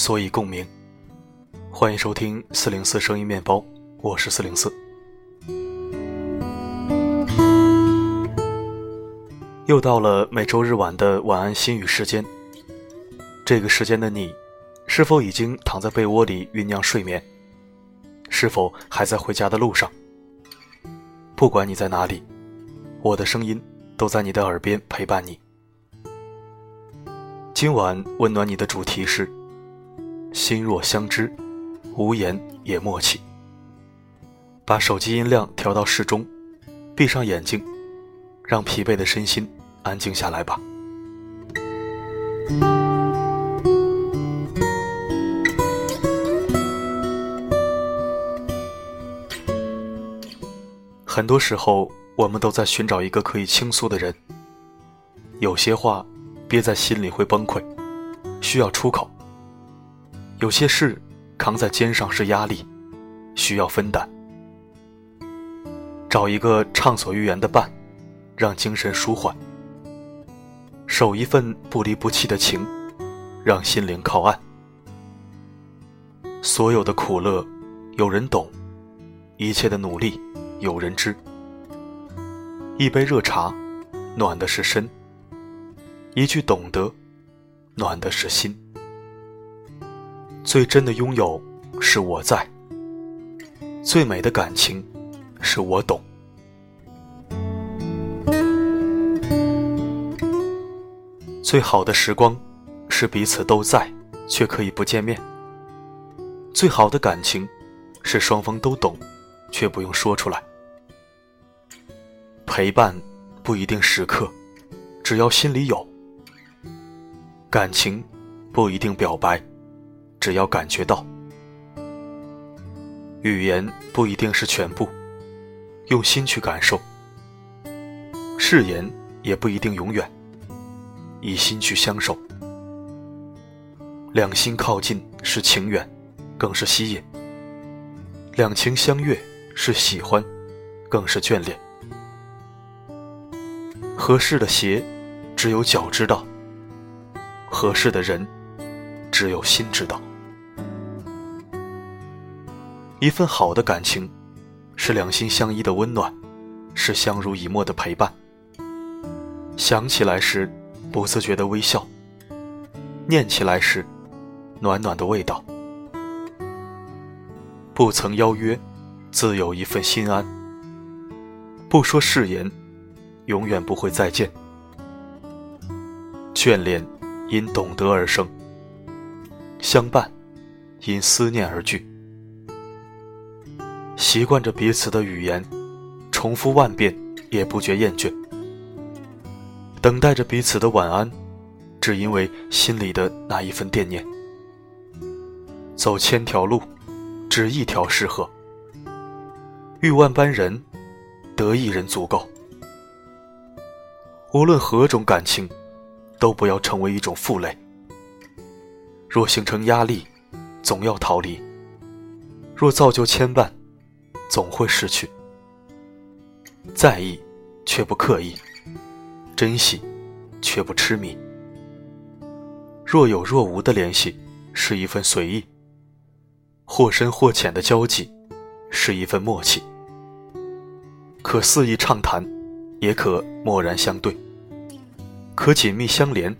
所以共鸣。欢迎收听四零四声音面包，我是四零四。又到了每周日晚的晚安心语时间。这个时间的你，是否已经躺在被窝里酝酿睡眠？是否还在回家的路上？不管你在哪里，我的声音都在你的耳边陪伴你。今晚温暖你的主题是：心若相知，无言也默契。把手机音量调到适中，闭上眼睛，让疲惫的身心。安静下来吧。很多时候，我们都在寻找一个可以倾诉的人。有些话憋在心里会崩溃，需要出口；有些事扛在肩上是压力，需要分担。找一个畅所欲言的伴，让精神舒缓。守一份不离不弃的情，让心灵靠岸。所有的苦乐，有人懂；一切的努力，有人知。一杯热茶，暖的是身；一句懂得，暖的是心。最真的拥有，是我在；最美的感情，是我懂。最好的时光，是彼此都在，却可以不见面。最好的感情，是双方都懂，却不用说出来。陪伴不一定时刻，只要心里有。感情不一定表白，只要感觉到。语言不一定是全部，用心去感受。誓言也不一定永远。以心去相守，两心靠近是情缘，更是吸引；两情相悦是喜欢，更是眷恋。合适的鞋，只有脚知道；合适的人，只有心知道。一份好的感情，是两心相依的温暖，是相濡以沫的陪伴。想起来时。不自觉的微笑，念起来时，暖暖的味道。不曾邀约，自有一份心安。不说誓言，永远不会再见。眷恋因懂得而生，相伴因思念而聚。习惯着彼此的语言，重复万遍也不觉厌倦。等待着彼此的晚安，只因为心里的那一份惦念。走千条路，只一条适合。遇万般人，得一人足够。无论何种感情，都不要成为一种负累。若形成压力，总要逃离；若造就牵绊，总会失去。在意，却不刻意。珍惜，却不痴迷。若有若无的联系，是一份随意；或深或浅的交际，是一份默契。可肆意畅谈，也可默然相对；可紧密相连，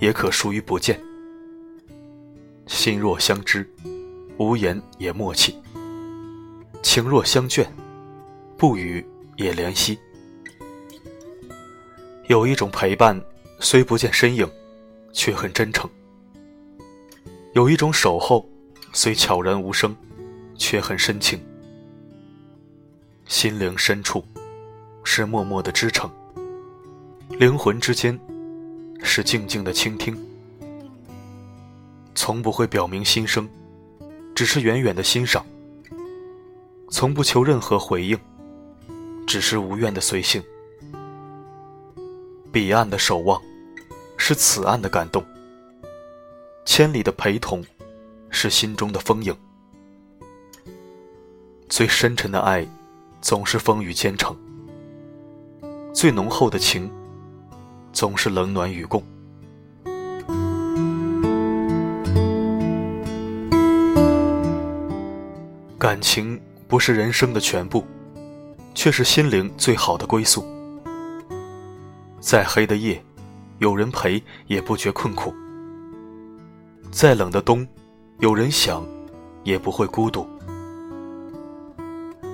也可疏于不见。心若相知，无言也默契；情若相眷，不语也怜惜。有一种陪伴，虽不见身影，却很真诚；有一种守候，虽悄然无声，却很深情。心灵深处，是默默的支撑；灵魂之间，是静静的倾听。从不会表明心声，只是远远的欣赏；从不求任何回应，只是无怨的随性。彼岸的守望，是此岸的感动；千里的陪同，是心中的丰盈。最深沉的爱，总是风雨兼程；最浓厚的情，总是冷暖与共。感情不是人生的全部，却是心灵最好的归宿。再黑的夜，有人陪也不觉困苦；再冷的冬，有人想，也不会孤独。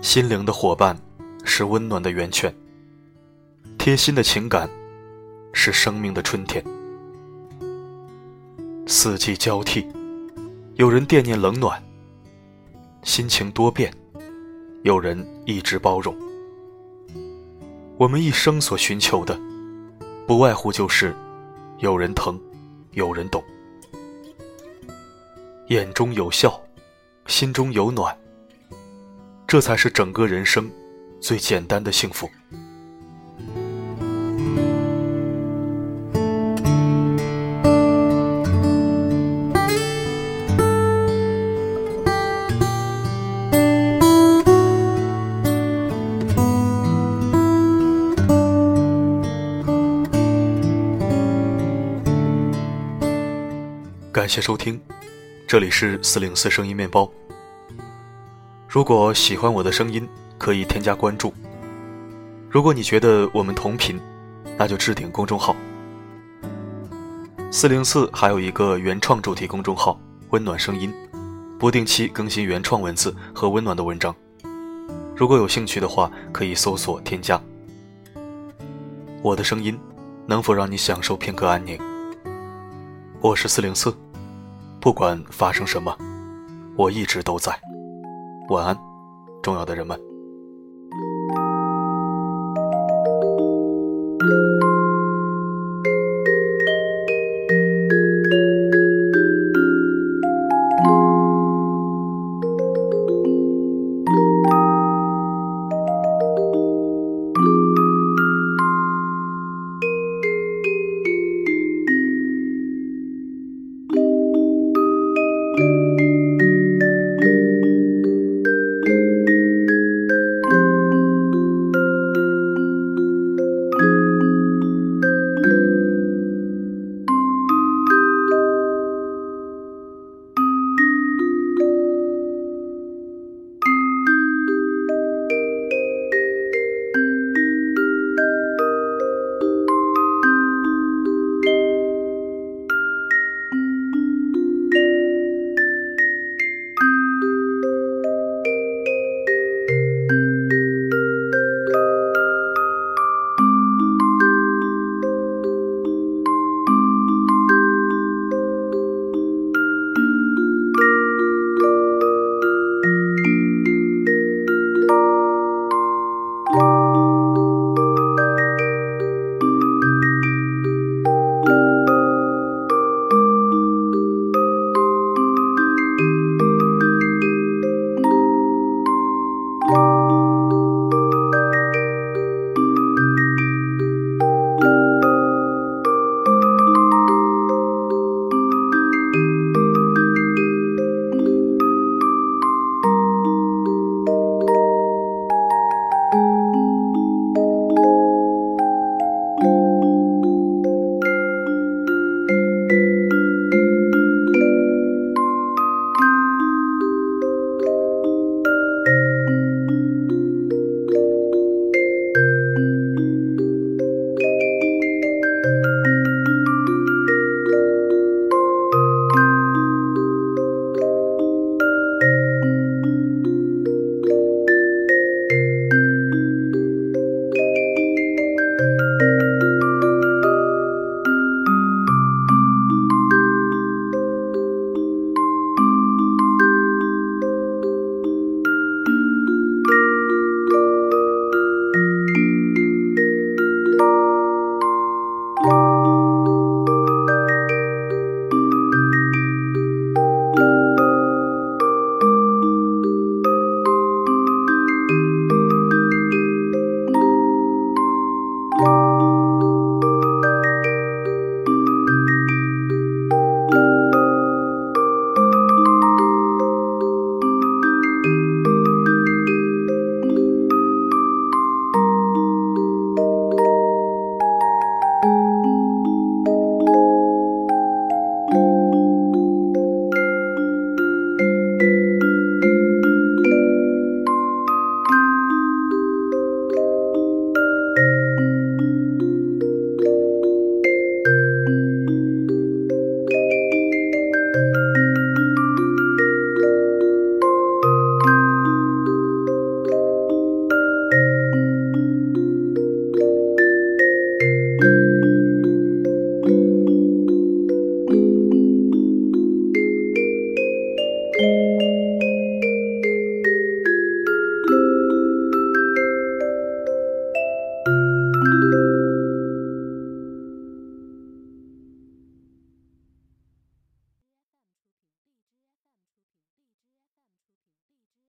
心灵的伙伴，是温暖的源泉；贴心的情感，是生命的春天。四季交替，有人惦念冷暖；心情多变，有人一直包容。我们一生所寻求的。不外乎就是有人疼，有人懂，眼中有笑，心中有暖，这才是整个人生最简单的幸福。谢收听，这里是四零四声音面包。如果喜欢我的声音，可以添加关注。如果你觉得我们同频，那就置顶公众号。四零四还有一个原创主题公众号“温暖声音”，不定期更新原创文字和温暖的文章。如果有兴趣的话，可以搜索添加。我的声音能否让你享受片刻安宁？我是四零四。不管发生什么我一直都在。晚安重要的人们。